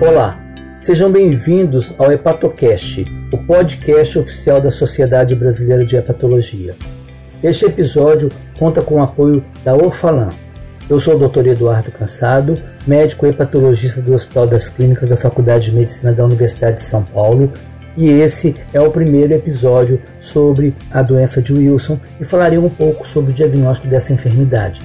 Olá, sejam bem-vindos ao Hepatocast, o podcast oficial da Sociedade Brasileira de Hepatologia. Este episódio conta com o apoio da Orfalan. Eu sou o Dr. Eduardo Cansado, médico hepatologista do Hospital das Clínicas da Faculdade de Medicina da Universidade de São Paulo, e esse é o primeiro episódio sobre a doença de Wilson e falarei um pouco sobre o diagnóstico dessa enfermidade.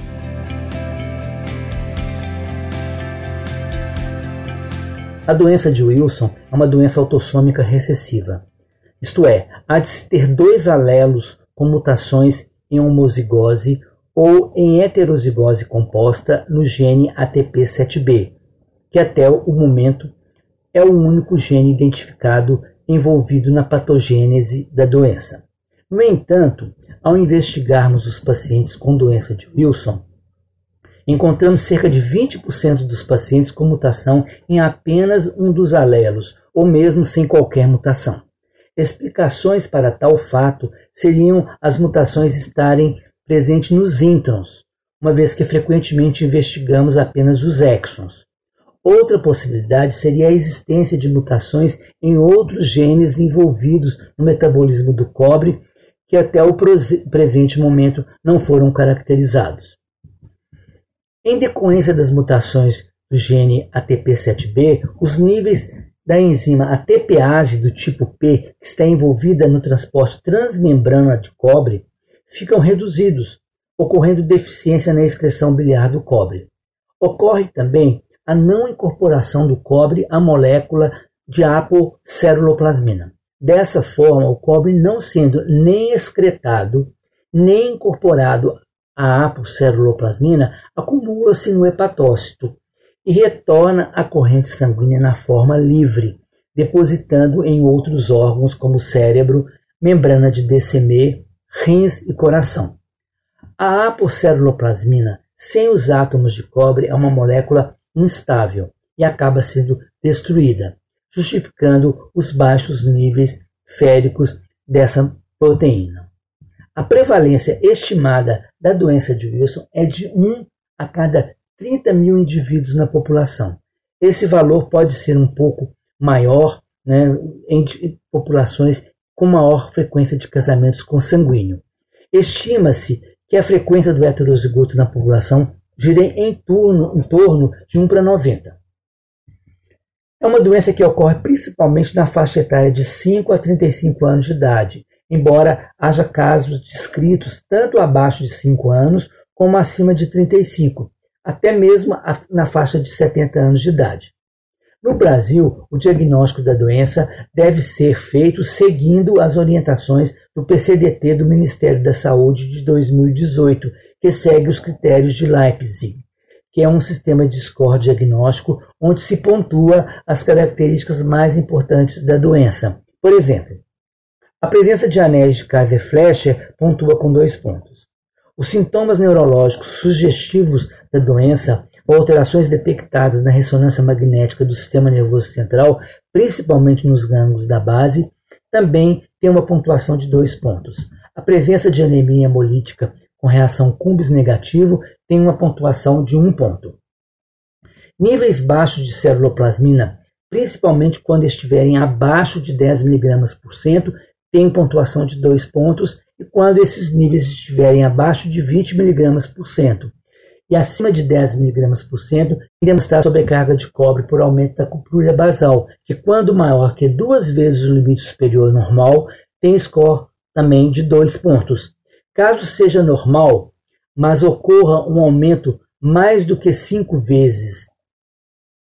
A doença de Wilson é uma doença autossômica recessiva. Isto é, há de se ter dois alelos com mutações em homozigose ou em heterozigose composta no gene ATP7B, que até o momento é o único gene identificado envolvido na patogênese da doença. No entanto, ao investigarmos os pacientes com doença de Wilson, encontramos cerca de 20% dos pacientes com mutação em apenas um dos alelos, ou mesmo sem qualquer mutação. Explicações para tal fato seriam as mutações estarem presentes nos introns, uma vez que frequentemente investigamos apenas os exons. Outra possibilidade seria a existência de mutações em outros genes envolvidos no metabolismo do cobre, que até o presente momento não foram caracterizados. Em decorrência das mutações do gene ATP7B, os níveis da enzima ATPase do tipo P, que está envolvida no transporte transmembrana de cobre, ficam reduzidos, ocorrendo deficiência na excreção biliar do cobre. Ocorre também a não incorporação do cobre à molécula de apoceruloplasmina. Dessa forma, o cobre não sendo nem excretado, nem incorporado à apoceruloplasmina, acumula-se no hepatócito e retorna à corrente sanguínea na forma livre, depositando em outros órgãos como cérebro, membrana de DCM, rins e coração. A apoceruloplasmina, sem os átomos de cobre, é uma molécula instável e acaba sendo destruída, justificando os baixos níveis féricos dessa proteína. A prevalência estimada da doença de Wilson é de 1 a cada 30 mil indivíduos na população. Esse valor pode ser um pouco maior né, em populações com maior frequência de casamentos consanguíneo. Estima-se que a frequência do heterozigoto na população gira em, em torno de 1 para 90. É uma doença que ocorre principalmente na faixa etária de 5 a 35 anos de idade, embora haja casos descritos tanto abaixo de 5 anos como acima de 35, até mesmo na faixa de 70 anos de idade. No Brasil, o diagnóstico da doença deve ser feito seguindo as orientações do PCDT do Ministério da Saúde de 2018, que segue os critérios de Leipzig, que é um sistema de score diagnóstico onde se pontua as características mais importantes da doença. Por exemplo, a presença de anéis de Kaiser-Fleischer pontua com dois pontos. Os sintomas neurológicos sugestivos da doença ou alterações detectadas na ressonância magnética do sistema nervoso central, principalmente nos gânglios da base, também tem uma pontuação de dois pontos. A presença de anemia hemolítica com reação Cumbis negativo tem uma pontuação de um ponto. Níveis baixos de ceruloplasmina, principalmente quando estiverem abaixo de 10 mg por cento, têm pontuação de dois pontos, e quando esses níveis estiverem abaixo de 20 mg por cento e acima de 10 mg por cento, iremos estar sobrecarga de cobre por aumento da cupulha basal, que quando maior que duas vezes o limite superior normal, tem score também de dois pontos. Caso seja normal, mas ocorra um aumento mais do que cinco vezes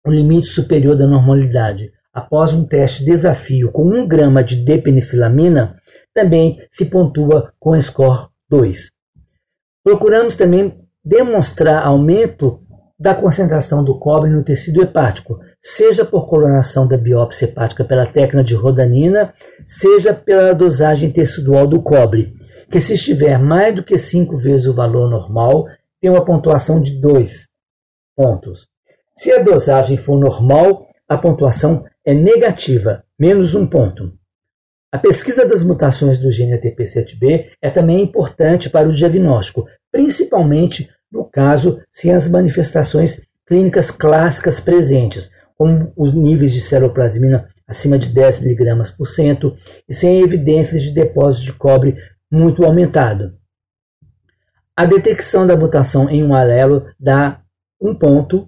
o limite superior da normalidade após um teste desafio com 1 grama de depenicilamina, também se pontua com score 2. Procuramos também demonstrar aumento da concentração do cobre no tecido hepático, seja por coloração da biópsia hepática pela técnica de rodanina, seja pela dosagem tecidual do cobre que se estiver mais do que 5 vezes o valor normal, tem uma pontuação de 2 pontos. Se a dosagem for normal, a pontuação é negativa, menos um ponto. A pesquisa das mutações do gene ATP7B é também importante para o diagnóstico, principalmente no caso se as manifestações clínicas clássicas presentes, com os níveis de ceruloplasmina acima de 10 mg por cento e sem evidências de depósito de cobre muito aumentado. A detecção da mutação em um alelo dá um ponto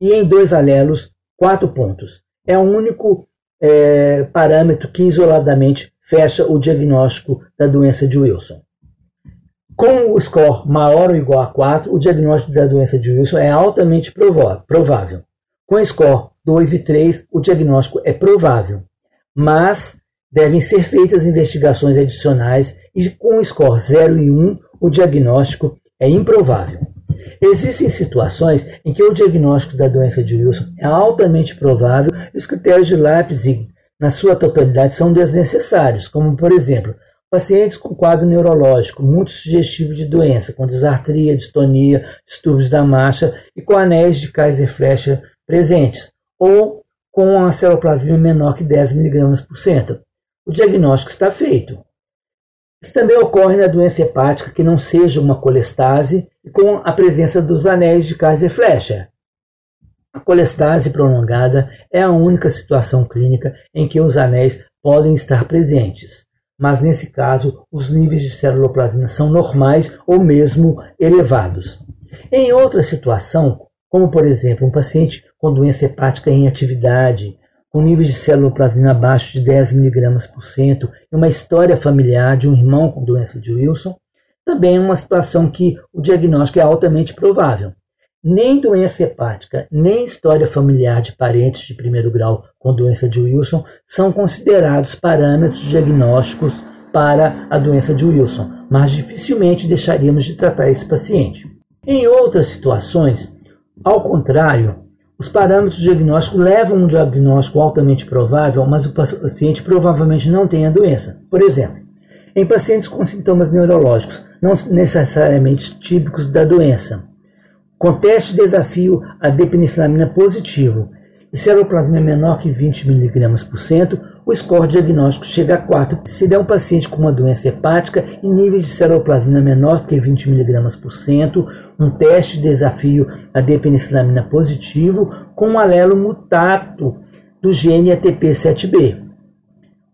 e em dois alelos, quatro pontos. É o único é, parâmetro que isoladamente fecha o diagnóstico da doença de Wilson. Com o score maior ou igual a 4, o diagnóstico da doença de Wilson é altamente provável. Com score 2 e 3, o diagnóstico é provável, mas devem ser feitas investigações adicionais e com score 0 e 1, o diagnóstico é improvável. Existem situações em que o diagnóstico da doença de Wilson é altamente provável e os critérios de Leipzig, na sua totalidade, são desnecessários, como, por exemplo, pacientes com quadro neurológico muito sugestivo de doença, com disartria, distonia, distúrbios da marcha e com anéis de Kaiser-Fleischer presentes, ou com a celoplasmia menor que 10 mg por cento. O diagnóstico está feito. Isso também ocorre na doença hepática que não seja uma colestase e com a presença dos anéis de Kaiser-Fleischer. A colestase prolongada é a única situação clínica em que os anéis podem estar presentes, mas nesse caso os níveis de ceruloplasmina são normais ou mesmo elevados. Em outra situação, como por exemplo um paciente com doença hepática em atividade, com níveis de celuloplasmina abaixo de 10 mg por cento e uma história familiar de um irmão com doença de Wilson, também é uma situação que o diagnóstico é altamente provável. Nem doença hepática, nem história familiar de parentes de primeiro grau com doença de Wilson são considerados parâmetros diagnósticos para a doença de Wilson, mas dificilmente deixaríamos de tratar esse paciente. Em outras situações, ao contrário, os parâmetros diagnósticos levam um diagnóstico altamente provável, mas o paciente provavelmente não tem a doença. Por exemplo, em pacientes com sintomas neurológicos, não necessariamente típicos da doença, com teste de desafio a depenicilamina positivo e seroplasmia menor que 20 mg por cento, o score diagnóstico chega a 4 se der um paciente com uma doença hepática em níveis de seroplasmina menor que 20 mg por cento, um teste de desafio a D-penicillamina positivo com um alelo mutato do gene ATP7B.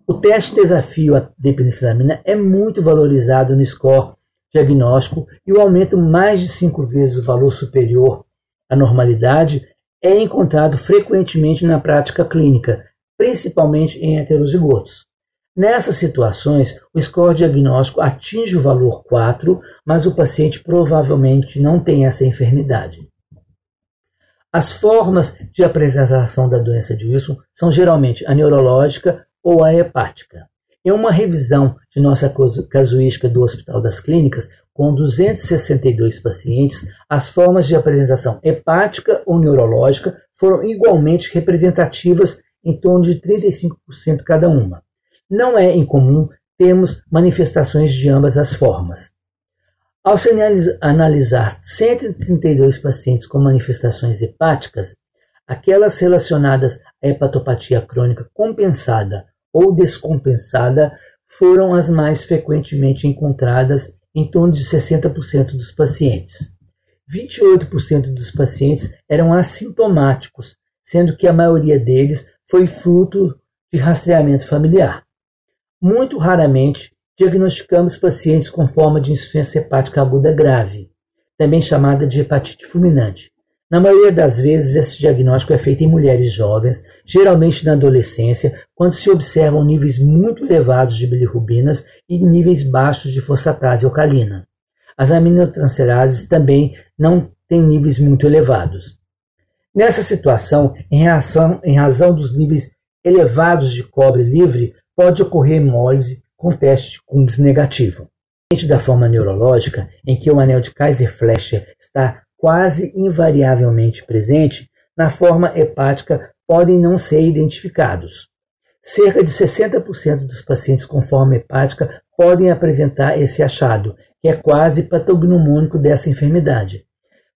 O teste de desafio a D-penicillamina é muito valorizado no score diagnóstico e o aumento mais de cinco vezes o valor superior à normalidade é encontrado frequentemente na prática clínica, principalmente em heterozigotos. Nessas situações, o score diagnóstico atinge o valor 4, mas o paciente provavelmente não tem essa enfermidade. As formas de apresentação da doença de Wilson são geralmente a neurológica ou a hepática. Em uma revisão de nossa casuística do Hospital das Clínicas, com 262 pacientes, as formas de apresentação hepática ou neurológica foram igualmente representativas em torno de 35% cada uma. Não é incomum termos manifestações de ambas as formas. Ao se analisar 132 pacientes com manifestações hepáticas, aquelas relacionadas à hepatopatia crônica compensada ou descompensada foram as mais frequentemente encontradas em torno de 60% dos pacientes. 28% dos pacientes eram assintomáticos, sendo que a maioria deles foi fruto de rastreamento familiar. Muito raramente, diagnosticamos pacientes com forma de insuficiência hepática aguda grave, também chamada de hepatite fulminante. Na maioria das vezes, esse diagnóstico é feito em mulheres jovens, geralmente na adolescência, quando se observam níveis muito elevados de bilirrubinas e níveis baixos de fosfatase alcalina. As aminotransperases também não têm níveis muito elevados. Nessa situação, em, reação, em razão dos níveis elevados de cobre livre, pode ocorrer hemólise com teste de negativo. Da forma neurológica, em que o anel de Kaiser-Fleischer está quase invariavelmente presente, na forma hepática podem não ser identificados. Cerca de 60% dos pacientes com forma hepática podem apresentar esse achado, que é quase patognomônico dessa enfermidade.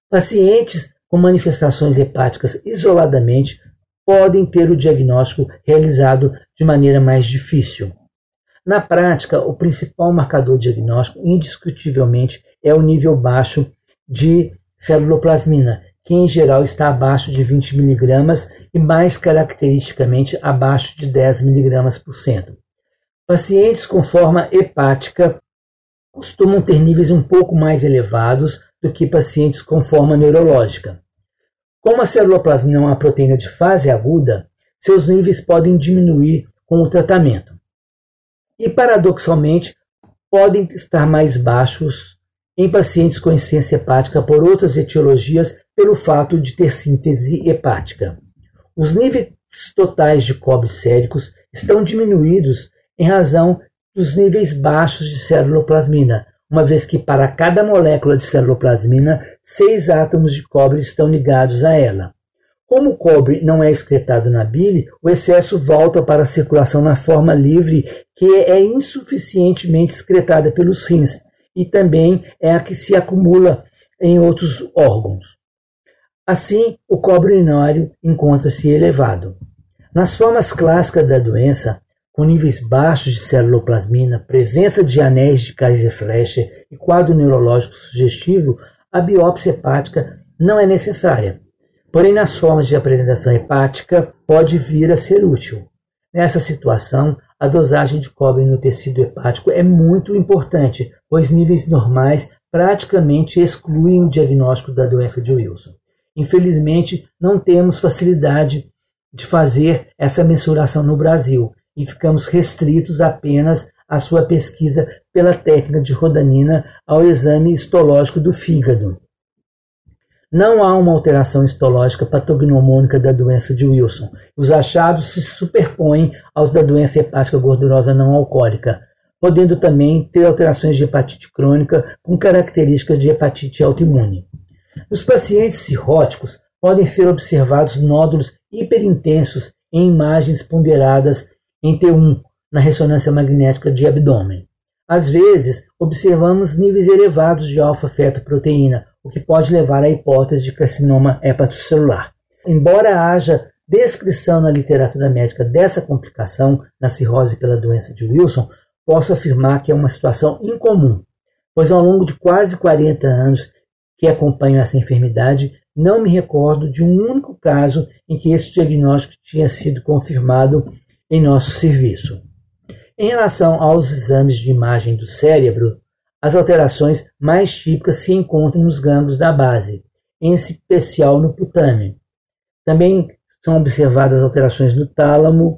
Pacientes com manifestações hepáticas isoladamente podem ter o diagnóstico realizado de maneira mais difícil. Na prática, o principal marcador diagnóstico, indiscutivelmente, é o nível baixo de celuloplasmina, que em geral está abaixo de 20 mg e mais caracteristicamente abaixo de 10 mg por cento. Pacientes com forma hepática costumam ter níveis um pouco mais elevados do que pacientes com forma neurológica. Como a celuloplasmina é uma proteína de fase aguda, seus níveis podem diminuir com o tratamento. E, paradoxalmente, podem estar mais baixos em pacientes com insuficiência hepática por outras etiologias pelo fato de ter síntese hepática. Os níveis totais de cobre séricos estão diminuídos em razão dos níveis baixos de celuloplasmina, uma vez que para cada molécula de celuloplasmina, seis átomos de cobre estão ligados a ela. Como o cobre não é excretado na bile, o excesso volta para a circulação na forma livre, que é insuficientemente excretada pelos rins, e também é a que se acumula em outros órgãos. Assim, o cobre urinário encontra-se elevado. Nas formas clássicas da doença, com níveis baixos de celuloplasmina, presença de anéis de Kaiser-Fleischer e quadro neurológico sugestivo, a biópsia hepática não é necessária. Porém, nas formas de apresentação hepática, pode vir a ser útil. Nessa situação, a dosagem de cobre no tecido hepático é muito importante, pois níveis normais praticamente excluem o diagnóstico da doença de Wilson. Infelizmente, não temos facilidade de fazer essa mensuração no Brasil, e ficamos restritos apenas à sua pesquisa pela técnica de rodanina ao exame histológico do fígado. Não há uma alteração histológica patognomônica da doença de Wilson. Os achados se superpõem aos da doença hepática gordurosa não alcoólica, podendo também ter alterações de hepatite crônica com características de hepatite autoimune. Nos pacientes cirróticos, podem ser observados nódulos hiperintensos em imagens ponderadas em T1 na ressonância magnética de abdômen. Às vezes, observamos níveis elevados de alfa-fetoproteína, o que pode levar à hipótese de carcinoma hepatocelular. Embora haja descrição na literatura médica dessa complicação na cirrose pela doença de Wilson, posso afirmar que é uma situação incomum, pois ao longo de quase 40 anos que acompanho essa enfermidade, não me recordo de um único caso em que esse diagnóstico tinha sido confirmado em nosso serviço. Em relação aos exames de imagem do cérebro, as alterações mais típicas se encontram nos gânglios da base, em especial no putâneo. Também são observadas alterações no tálamo,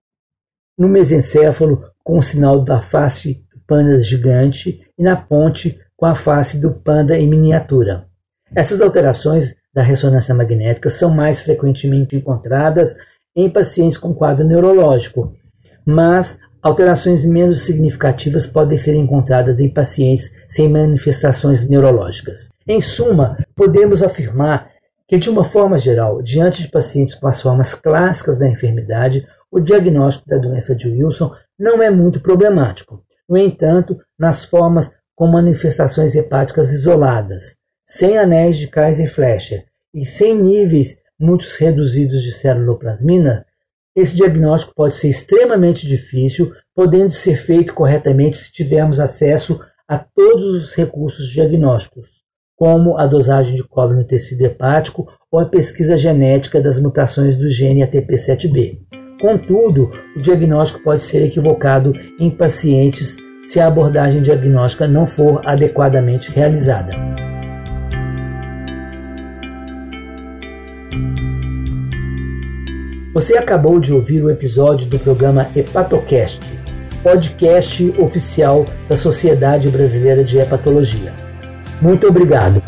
no mesencéfalo, com o sinal da face do panda gigante e na ponte com a face do panda em miniatura. Essas alterações da ressonância magnética são mais frequentemente encontradas em pacientes com quadro neurológico, mas alterações menos significativas podem ser encontradas em pacientes sem manifestações neurológicas. Em suma, podemos afirmar que, de uma forma geral, diante de pacientes com as formas clássicas da enfermidade, o diagnóstico da doença de Wilson não é muito problemático. No entanto, nas formas com manifestações hepáticas isoladas, sem anéis de Kaiser-Fleischer e sem níveis muito reduzidos de celuloplasmina, esse diagnóstico pode ser extremamente difícil, podendo ser feito corretamente se tivermos acesso a todos os recursos diagnósticos, como a dosagem de cobre no tecido hepático ou a pesquisa genética das mutações do gene ATP7B. Contudo, o diagnóstico pode ser equivocado em pacientes se a abordagem diagnóstica não for adequadamente realizada. Você acabou de ouvir o episódio do programa Hepatocast, podcast oficial da Sociedade Brasileira de Hepatologia. Muito obrigado.